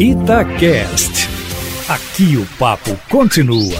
Itacast. Aqui o papo continua.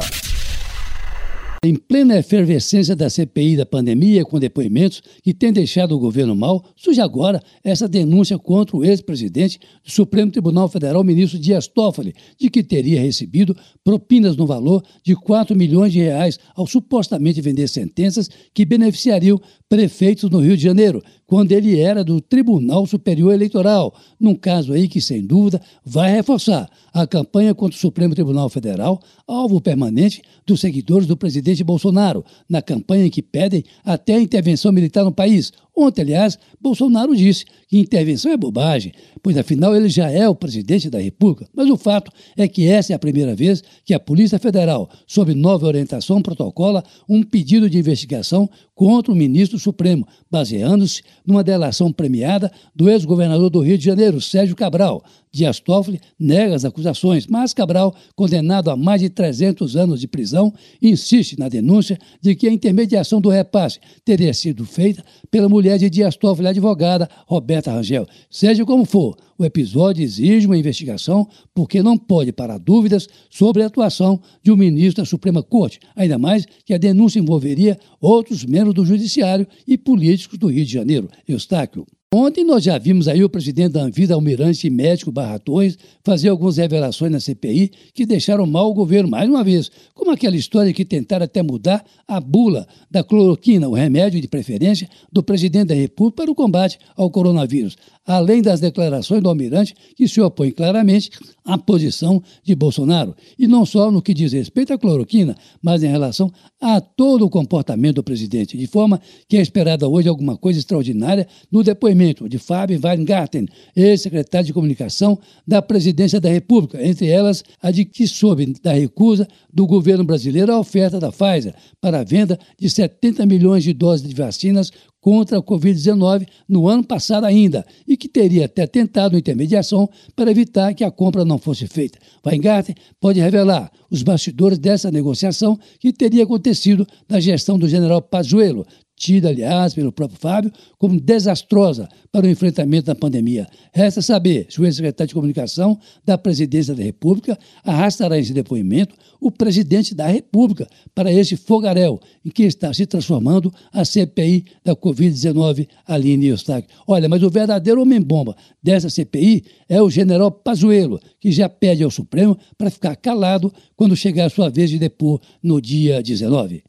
Em plena efervescência da CPI da pandemia, com depoimentos que têm deixado o governo mal, surge agora essa denúncia contra o ex-presidente do Supremo Tribunal Federal, ministro Dias Toffoli, de que teria recebido propinas no valor de 4 milhões de reais ao supostamente vender sentenças que beneficiariam prefeitos no Rio de Janeiro, quando ele era do Tribunal Superior Eleitoral, num caso aí que, sem dúvida, vai reforçar a campanha contra o Supremo Tribunal Federal, alvo permanente dos seguidores do presidente Bolsonaro, na campanha em que pedem até a intervenção militar no país, Ontem, aliás, Bolsonaro disse que intervenção é bobagem, pois afinal ele já é o presidente da República. Mas o fato é que essa é a primeira vez que a Polícia Federal, sob nova orientação, protocola um pedido de investigação contra o ministro Supremo, baseando-se numa delação premiada do ex-governador do Rio de Janeiro, Sérgio Cabral. Dias Toffoli nega as acusações, mas Cabral, condenado a mais de 300 anos de prisão, insiste na denúncia de que a intermediação do repasse teria sido feita pela mulher de Dias Toffoli, a advogada Roberta Rangel. Seja como for, o episódio exige uma investigação porque não pode parar dúvidas sobre a atuação de um ministro da Suprema Corte, ainda mais que a denúncia envolveria outros membros do Judiciário e políticos do Rio de Janeiro. Eustáquio. Ontem nós já vimos aí o presidente da Anvisa, almirante e médico Barra Torres, fazer algumas revelações na CPI que deixaram mal o governo. Mais uma vez, como aquela história que tentaram até mudar a bula da cloroquina, o remédio de preferência do presidente da República para o combate ao coronavírus, além das declarações do almirante que se opõe claramente à posição de Bolsonaro, e não só no que diz respeito à cloroquina, mas em relação a todo o comportamento do presidente, de forma que é esperada hoje alguma coisa extraordinária no depoimento depoimento de Fábio Weingarten, ex-secretário de comunicação da Presidência da República, entre elas a de que soube da recusa do governo brasileiro à oferta da Pfizer para a venda de 70 milhões de doses de vacinas contra a Covid-19 no ano passado ainda e que teria até tentado intermediação para evitar que a compra não fosse feita. Weingarten pode revelar os bastidores dessa negociação que teria acontecido na gestão do general Pazuello, tida, aliás, pelo próprio Fábio, como desastrosa para o enfrentamento da pandemia. Resta saber se o ex-secretário de Comunicação da Presidência da República arrastará esse depoimento o presidente da República para esse fogaréu em que está se transformando a CPI da Covid-19, Aline Eustáquio. Olha, mas o verdadeiro homem-bomba dessa CPI é o general Pazuello, que já pede ao Supremo para ficar calado quando chegar a sua vez de depor no dia 19.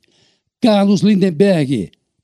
Carlos Lindenberg,